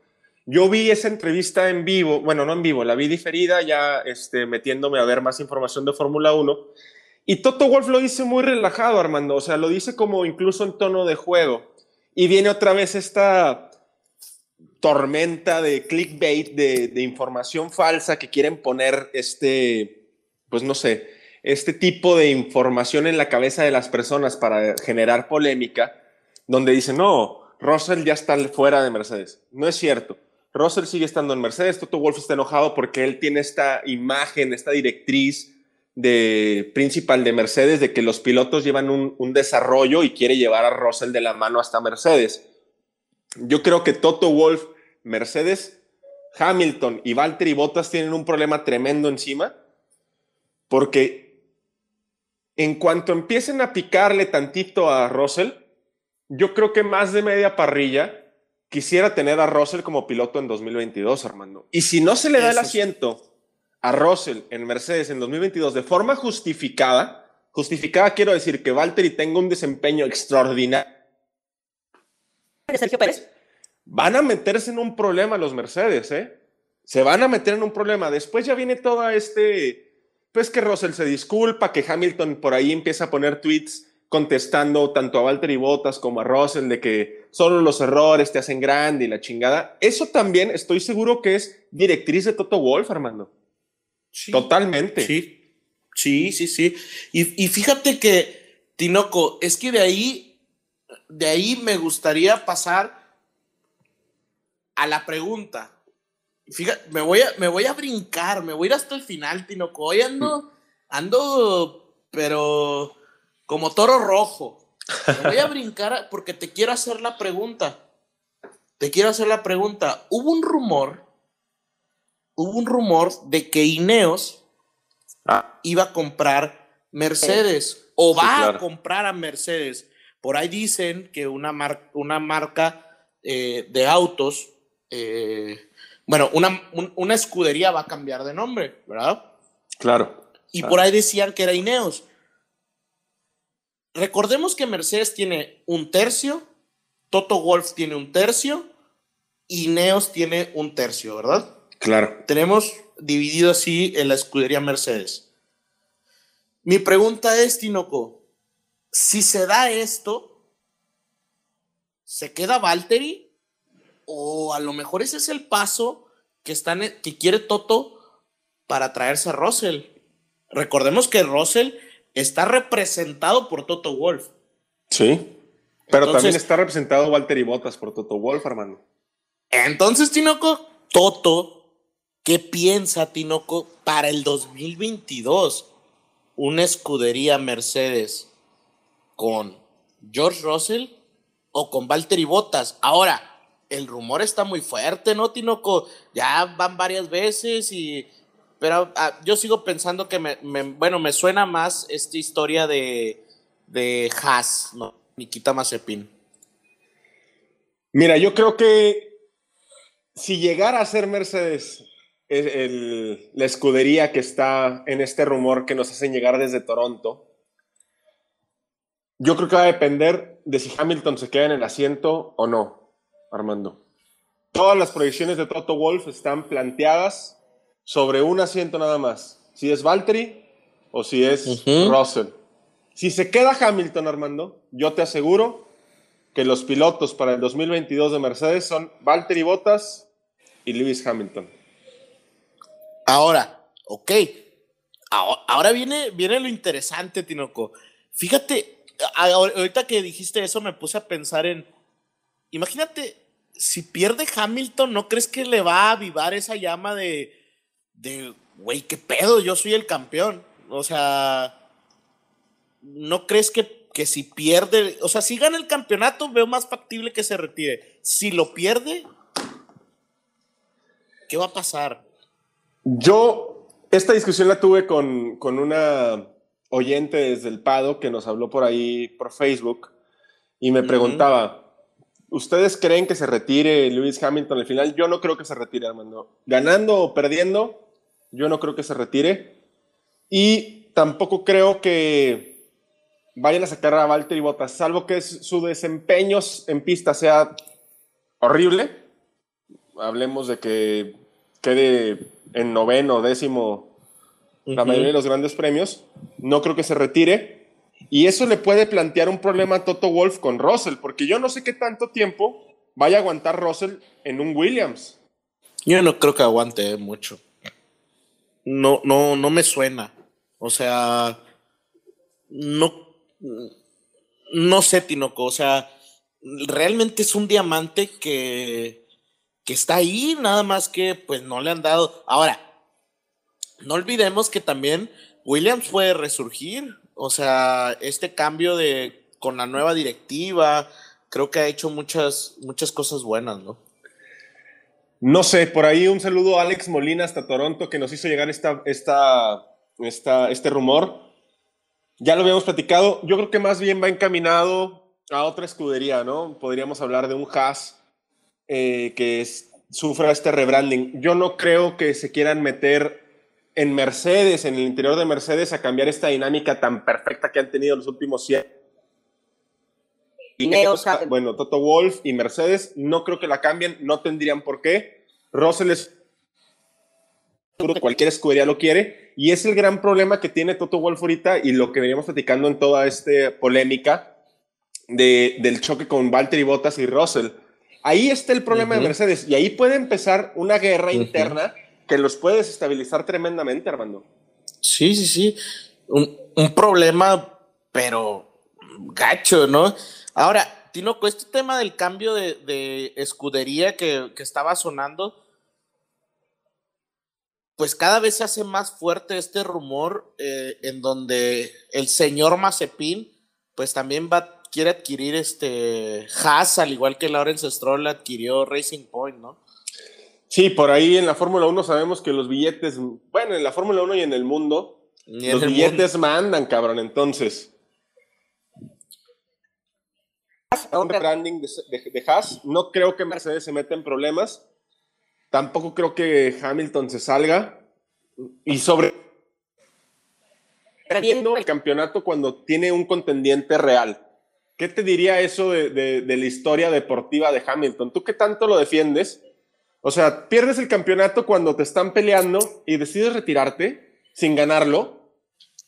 Yo vi esa entrevista en vivo, bueno, no en vivo, la vi diferida, ya este, metiéndome a ver más información de Fórmula 1. Y Toto Wolf lo dice muy relajado, Armando, o sea, lo dice como incluso en tono de juego. Y viene otra vez esta tormenta de clickbait, de, información falsa que quieren poner este, pues no sé, este tipo de información en la cabeza de las personas para generar polémica, donde dicen, no, Russell ya está fuera de Mercedes. No es cierto. Russell sigue estando en Mercedes. Toto Wolf está enojado porque él tiene esta imagen, esta directriz de principal de Mercedes de que los pilotos llevan un, desarrollo y quiere llevar a Russell de la mano hasta Mercedes. Yo creo que Toto Wolf, Mercedes, Hamilton y Valtteri Bottas tienen un problema tremendo encima, porque en cuanto empiecen a picarle tantito a Russell, yo creo que más de media parrilla quisiera tener a Russell como piloto en 2022, Armando. Y si no se le da el asiento a Russell en Mercedes en 2022 de forma justificada, justificada quiero decir que Valtteri tenga un desempeño extraordinario. Sergio Pérez. Van a meterse en un problema los Mercedes, ¿eh? Se van a meter en un problema. Después ya viene todo este, pues que Russell se disculpa, que Hamilton por ahí empieza a poner tweets contestando tanto a Valtteri Bottas como a Russell de que solo los errores te hacen grande y la chingada. Eso también estoy seguro que es directriz de Toto Wolf, Armando. Totalmente. Sí, sí, sí, sí. Y, y, fíjate que, Tinoco, es que de ahí, de ahí me gustaría pasar a la pregunta. Fíjate, me voy a, me voy a brincar, me voy a ir hasta el final, Tinoco. Hoy ando, ando, pero como toro rojo. Me voy a brincar porque te quiero hacer la pregunta. Te quiero hacer la pregunta. Hubo un rumor, hubo un rumor de que Ineos ah. iba a comprar Mercedes o va a comprar a Mercedes. Por ahí dicen que una, una marca eh, de autos, eh, bueno, una, una escudería va a cambiar de nombre, ¿verdad? Claro. Y por ahí decían que era Ineos. Recordemos que Mercedes tiene un tercio, Toto Wolf tiene un tercio y Neos tiene un tercio, ¿verdad? Claro. Tenemos dividido así en la escudería Mercedes. Mi pregunta es, Tinoco, si se da esto, ¿se queda Valtteri? ¿O a lo mejor ese es el paso que, están, que quiere Toto para traerse a Russell? Recordemos que Russell está representado por Toto Wolf. Sí. Pero también está representado Walter y Bottas por Toto Wolf, hermano. Entonces, Tinoco, Toto, ¿qué piensa Tinoco para el 2022? Una escudería Mercedes con George Russell o con Valtteri Bottas. Ahora, el rumor está muy fuerte, ¿no, Tinoco? Ya van varias veces y pero ah, yo sigo pensando que me, bueno, me suena más esta historia de, de Haas, ¿no? Nikita Mazepin. Mira, yo creo que si llegara a ser Mercedes la escudería que está en este rumor que nos hacen llegar desde Toronto, yo creo que va a depender de si Hamilton se queda en el asiento o no, Armando. Todas las proyecciones de Toto Wolf están planteadas sobre un asiento nada más. Si es Valtteri o si es Russell. Si se queda Hamilton, Armando, yo te aseguro que los pilotos para el 2022 de Mercedes son Valtteri Bottas y Lewis Hamilton. Ahora, ok. Ahora viene, viene lo interesante, Tinoco. Fíjate, ahorita que dijiste eso me puse a pensar en, imagínate, si pierde Hamilton, ¿no crees que le va a avivar esa llama de, de, güey, qué pedo, yo soy el campeón. O sea, ¿no crees que, que si pierde, o sea, si gana el campeonato, veo más factible que se retire. Si lo pierde, ¿qué va a pasar? Yo, esta discusión la tuve con, con una oyente desde el Pado que nos habló por ahí por Facebook y me preguntaba, ¿ustedes creen que se retire Lewis Hamilton al final? Yo no creo que se retire, Armando. Ganando o perdiendo, yo no creo que se retire. Y tampoco creo que vayan a sacar a Valtteri Bottas, salvo que su desempeño en pista sea horrible. Hablemos de que quede en noveno, décimo, la mayoría de los grandes premios. No creo que se retire. Y eso le puede plantear un problema a Toto Wolf con Russell, porque yo no sé qué tanto tiempo vaya a aguantar Russell en un Williams. Yo no creo que aguante mucho no, no, no me suena. O sea, no, no sé, Tinoco. O sea, realmente es un diamante que, que está ahí, nada más que pues no le han dado. Ahora, no olvidemos que también Williams puede resurgir. O sea, este cambio de con la nueva directiva, creo que ha hecho muchas, muchas cosas buenas, ¿no? No sé, por ahí un saludo a Alex Molina hasta Toronto que nos hizo llegar esta, esta, esta, este rumor. Ya lo habíamos platicado. Yo creo que más bien va encaminado a otra escudería, ¿no? Podríamos hablar de un Haas eh, que sufra este rebranding. Yo no creo que se quieran meter en Mercedes, en el interior de Mercedes, a cambiar esta dinámica tan perfecta que han tenido los últimos 100 bueno, Toto Wolf y Mercedes, no creo que la cambien, no tendrían por qué. Russell es cualquier escudería lo quiere y es el gran problema que tiene Toto Wolf ahorita y lo que veníamos platicando en toda esta polémica de, del choque con Valtteri Bottas y Russell. Ahí está el problema de Mercedes y ahí puede empezar una guerra interna que los puede desestabilizar tremendamente, Armando. Sí, sí, sí. Un, un problema, pero gacho, ¿no? Ahora, Tinoco, este tema del cambio de, escudería que, estaba sonando, pues cada vez se hace más fuerte este rumor eh, en donde el señor Mazepin, pues también va, quiere adquirir este Haas, al igual que Lawrence Stroll adquirió Racing Point, ¿no? Sí, por ahí en la Fórmula 1 sabemos que los billetes, bueno, en la Fórmula 1 y en el mundo, los billetes mandan, cabrón, entonces un rebranding de, de, Haas. No creo que Mercedes se meta en problemas. Tampoco creo que Hamilton se salga. Y sobre. Perdiendo el campeonato cuando tiene un contendiente real. ¿Qué te diría eso de, de, la historia deportiva de Hamilton? ¿Tú qué tanto lo defiendes? O sea, pierdes el campeonato cuando te están peleando y decides retirarte sin ganarlo.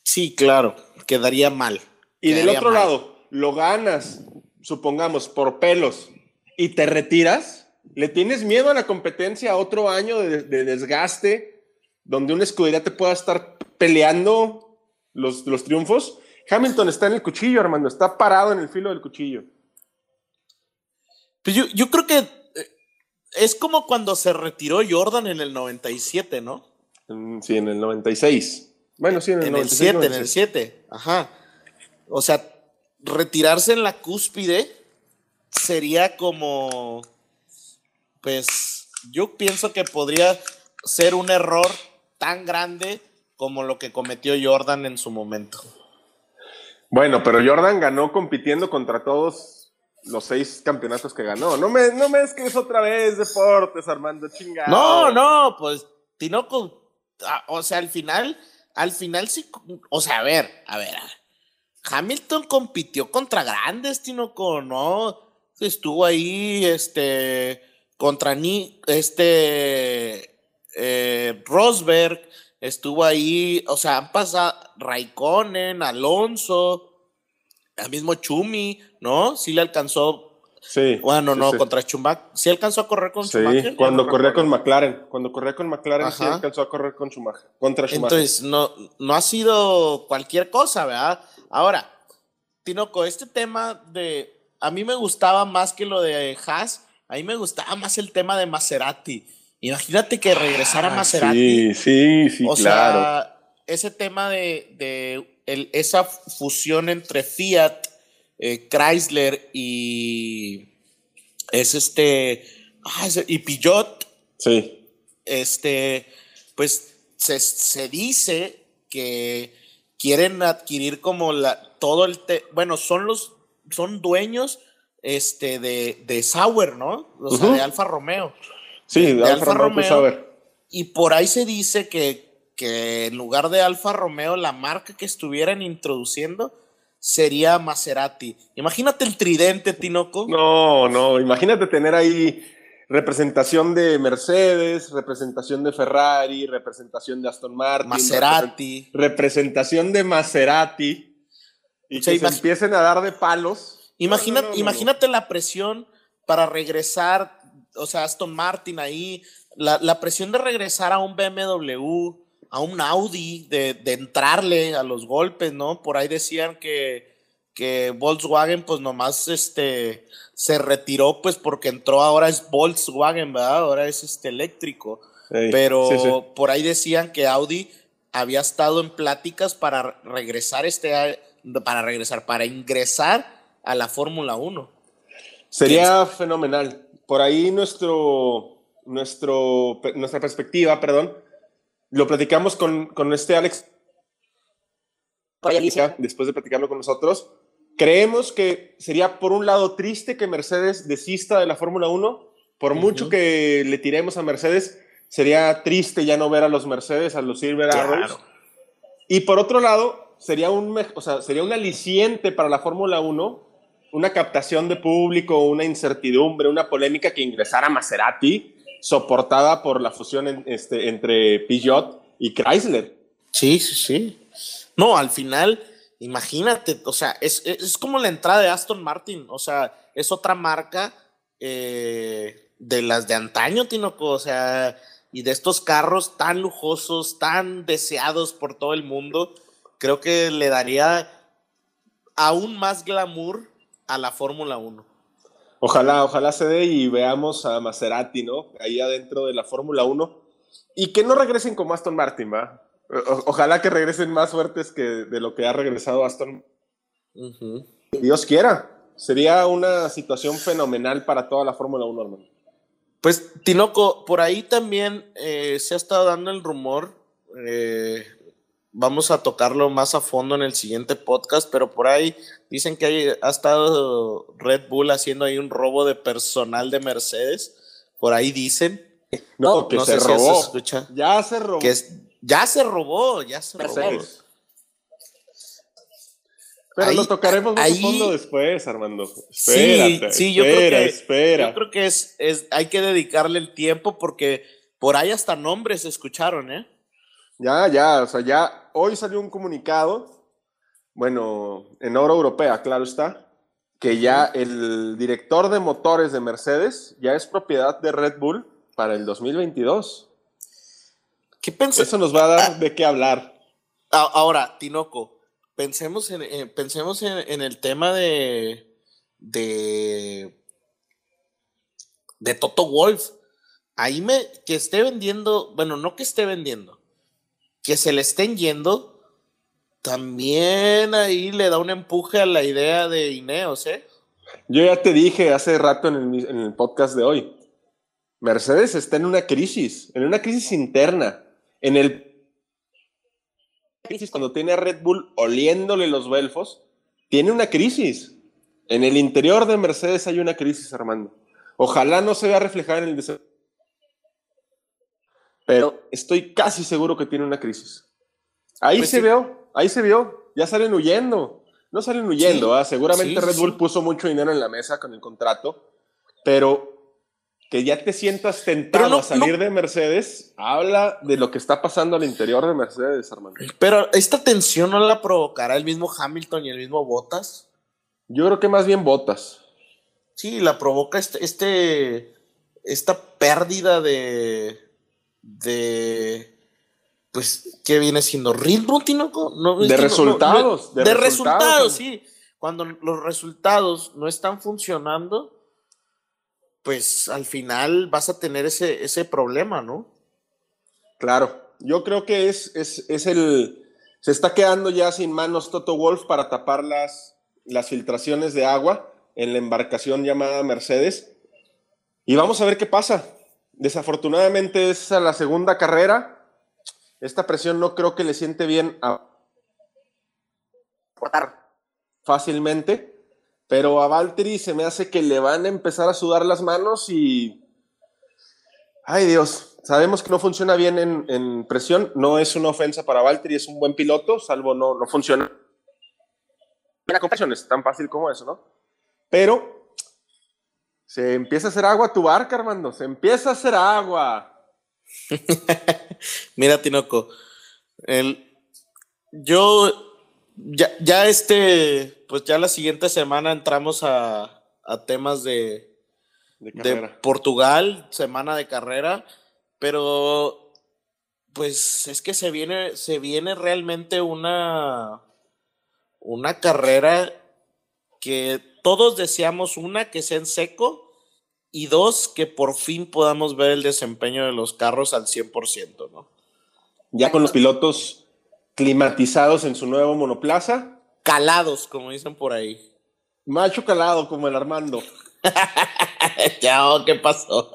Sí, claro, quedaría mal. Y del otro lado, lo ganas supongamos, por pelos, y te retiras, ¿le tienes miedo a la competencia, a otro año de, desgaste, donde una escudería te pueda estar peleando los, los triunfos? Hamilton está en el cuchillo, Armando, está parado en el filo del cuchillo. Pues yo, yo creo que es como cuando se retiró Jordan en el 97, ¿no? Sí, en el 96. Bueno, sí, en el, en el 7, en el 7, ajá. O sea, retirarse en la cúspide sería como, pues yo pienso que podría ser un error tan grande como lo que cometió Jordan en su momento. Bueno, pero Jordan ganó compitiendo contra todos los seis campeonatos que ganó. No me, no me es otra vez deportes, Armando, chingado. No, no, pues Tinoco, ah, o sea, al final, al final sí, o sea, a ver, a ver, a ver Hamilton compitió contra grandes, Tinoco, ¿no? Estuvo ahí, este, contra ni, este, eh, Rosberg, estuvo ahí, o sea, han pasado Raikkonen, Alonso, el mismo Chumi, ¿no? Sí le alcanzó. Sí. Bueno, no, contra Schumacher. Sí alcanzó a correr con sí, Cuando corría con McLaren. Cuando corría con McLaren, sí alcanzó a correr con Schumacher. Contra Schumacher. Entonces, no, no ha sido cualquier cosa, ¿verdad? Ahora, Tinoco, este tema de. A mí me gustaba más que lo de Haas, a mí me gustaba más el tema de Maserati. Imagínate que regresara ah, Maserati. Sí, sí, sí, o claro. Sea, ese tema de, esa fusión entre Fiat, eh, Chrysler y. Es este. Ah, y Peugeot. Sí. Este. Pues se, se dice que quieren adquirir como la, todo el, bueno, son los, son dueños este, de, de Sauer, ¿no? O sea, de Alfa Romeo. Sí, de, Alfa, Romeo. Y por ahí se dice que, que en lugar de Alfa Romeo, la marca que estuvieran introduciendo sería Maserati. Imagínate el tridente, Tinoco. No, no, imagínate tener ahí representación de Mercedes, representación de Ferrari, representación de Aston Martin, Maserati, representación de Maserati y que se empiecen a dar de palos. Imagínate, imagínate la presión para regresar, o sea, Aston Martin ahí, la, presión de regresar a un BMW, a un Audi, de, de, entrarle a los golpes, ¿no? Por ahí decían que, que Volkswagen, pues nomás este se retiró pues porque entró ahora es Volkswagen, ¿verdad? Ahora es este eléctrico. Pero por ahí decían que Audi había estado en pláticas para regresar este para regresar, para ingresar a la Fórmula 1. Sería fenomenal. Por ahí nuestro nuestro, nuestra perspectiva, perdón, lo platicamos con, con este Alex. Después de platicarlo con nosotros, creemos que sería por un lado triste que Mercedes desista de la Fórmula 1. Por mucho que le tiremos a Mercedes, sería triste ya no ver a los Mercedes, a los Silver Arrows. Y por otro lado, sería un, o sea, sería un aliciente para la Fórmula 1 una captación de público, una incertidumbre, una polémica que ingresara Maserati, soportada por la fusión este, entre Peugeot y Chrysler. Sí, sí, sí. No, al final, imagínate, o sea, es, es como la entrada de Aston Martin, o sea, es otra marca eh, de las de antaño, Tinoco, o sea, y de estos carros tan lujosos, tan deseados por todo el mundo, creo que le daría aún más glamour a la Fórmula 1. Ojalá, ojalá se dé y veamos a Maserati, ¿no? Ahí adentro de la Fórmula 1. Y que no regresen como Aston Martin, ¿va? ojalá que regresen más fuertes que de lo que ha regresado Aston. Dios quiera. Sería una situación fenomenal para toda la Fórmula 1, hermano. Pues, Tinoco, por ahí también eh, se ha estado dando el rumor. Eh, vamos a tocarlo más a fondo en el siguiente podcast, pero por ahí dicen que ha estado Red Bull haciendo ahí un robo de personal de Mercedes. Por ahí dicen. No, que se robó. Ya se robó. ya se robó, ya se robó. Pero lo tocaremos más a fondo después, Armando. Espérate, sí, sí, yo creo que, espera. Yo creo que es, es, hay que dedicarle el tiempo porque por ahí hasta nombres se escucharon, ¿eh? Ya, ya, o sea, ya hoy salió un comunicado, bueno, en hora europea, claro está, que ya el director de motores de Mercedes ya es propiedad de Red Bull para el 2022. ¿Qué? Eso nos va a dar ah. de qué hablar. Ahora, Tinoco, pensemos en, eh, pensemos en, el tema de, de, de Toto Wolf. Ahí me, que esté vendiendo, bueno, no que esté vendiendo, que se le estén yendo, también ahí le da un empuje a la idea de Ineos, ¿eh? Yo ya te dije hace rato en el, podcast de hoy, Mercedes está en una crisis, en una crisis interna, en el crisis cuando tiene a Red Bull oliéndole los belfos, tiene una crisis. En el interior de Mercedes hay una crisis, Armando. Ojalá no se vea reflejada en el desempeño pero estoy casi seguro que tiene una crisis. Ahí pues se vio, ahí se vio, ya salen huyendo. No salen huyendo, ¿ah? seguramente Red Bull puso mucho dinero en la mesa con el contrato, pero que ya te sientas tentado a salir de Mercedes, habla de lo que está pasando al interior de Mercedes, Armando. Pero esta tensión no la provocará el mismo Hamilton y el mismo Bottas. Yo creo que más bien Bottas. Sí, la provoca este, este esta pérdida de, de pues, ¿qué viene siendo? Red Bull, no, de, resultados, de, resultados. sí. Cuando los resultados no están funcionando, pues al final vas a tener ese, ese problema, ¿no? Claro, yo creo que es, es, el. Se está quedando ya sin manos Toto Wolf para tapar las, las filtraciones de agua en la embarcación llamada Mercedes. Y vamos a ver qué pasa. Desafortunadamente es a la segunda carrera. Esta presión no creo que le siente bien a fácilmente, pero a Valtteri se me hace que le van a empezar a sudar las manos y... Ay Dios, sabemos que no funciona bien en, presión, no es una ofensa para Valtteri, es un buen piloto, salvo no, no funciona. La compasión es tan fácil como eso, ¿no? Pero se empieza a hacer agua tu barca, Armando. Se empieza a hacer agua. Mira, Tinoco. El, yo ya, ya, este, pues ya la siguiente semana entramos a, a temas de, de, Portugal, semana de carrera, pero pues es que se viene, se viene realmente una, una carrera que todos deseamos una, que sea en seco, y dos, que por fin podamos ver el desempeño de los carros al 100%, ¿no? Ya con los pilotos climatizados en su nuevo monoplaza. Calados, como dicen por ahí. Macho calado, como el Armando. Chao, ¿qué pasó?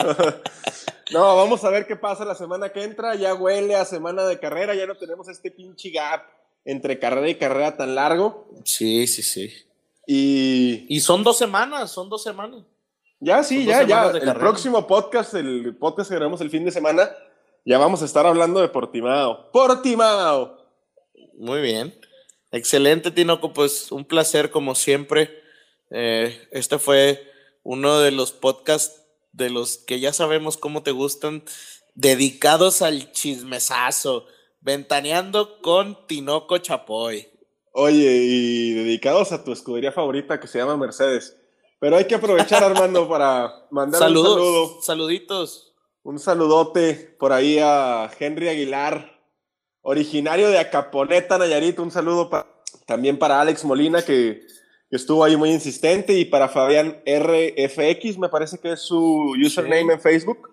no, vamos a ver qué pasa la semana que entra. Ya huele a semana de carrera, ya no tenemos este pinche gap entre carrera y carrera tan largo. Sí, sí, sí. Y, y son dos semanas, son dos semanas. Ya, sí, ya, ya. El próximo podcast, el podcast que grabamos el fin de semana, ya vamos a estar hablando de Portimao. ¡Portimao! Muy bien. Excelente, Tinoco. Pues un placer, como siempre. Eh, este fue uno de los podcasts de los que ya sabemos cómo te gustan, dedicados al chismesazo, ventaneando con Tinoco Chapoy. Oye, y dedicados a tu escudería favorita que se llama Mercedes. Pero hay que aprovechar, Armando, para mandar un saludo. Saluditos. Un saludote por ahí a Henry Aguilar, originario de Acaponeta, Nayarit. Un saludo también para Alex Molina, que, estuvo ahí muy insistente, y para Fabián RFX, me parece que es su username en Facebook.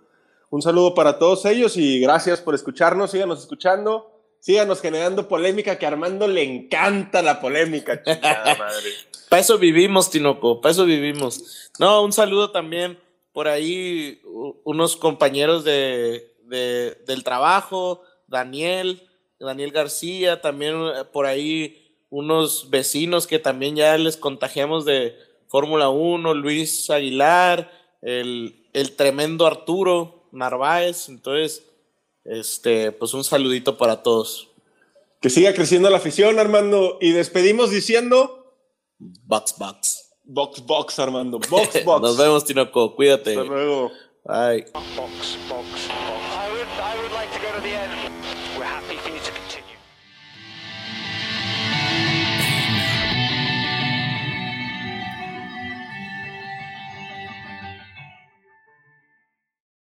Un saludo para todos ellos y gracias por escucharnos. Síganos escuchando. Síganos generando polémica, que a Armando le encanta la polémica, madre. Para eso vivimos, Tinoco, para eso vivimos. No, un saludo también por ahí, unos compañeros de, del trabajo, Daniel, Daniel García, también eh, por ahí unos vecinos que también ya les contagiamos de Fórmula 1, Luis Aguilar, el, el tremendo Arturo Narváez, entonces, este, pues un saludito para todos. Que siga creciendo la afición, Armando, y despedimos diciendo Box Box. Box Box, Armando. Box Box. Nos vemos, Tinoco. Cuídate. Hasta luego. Bye. Box Box.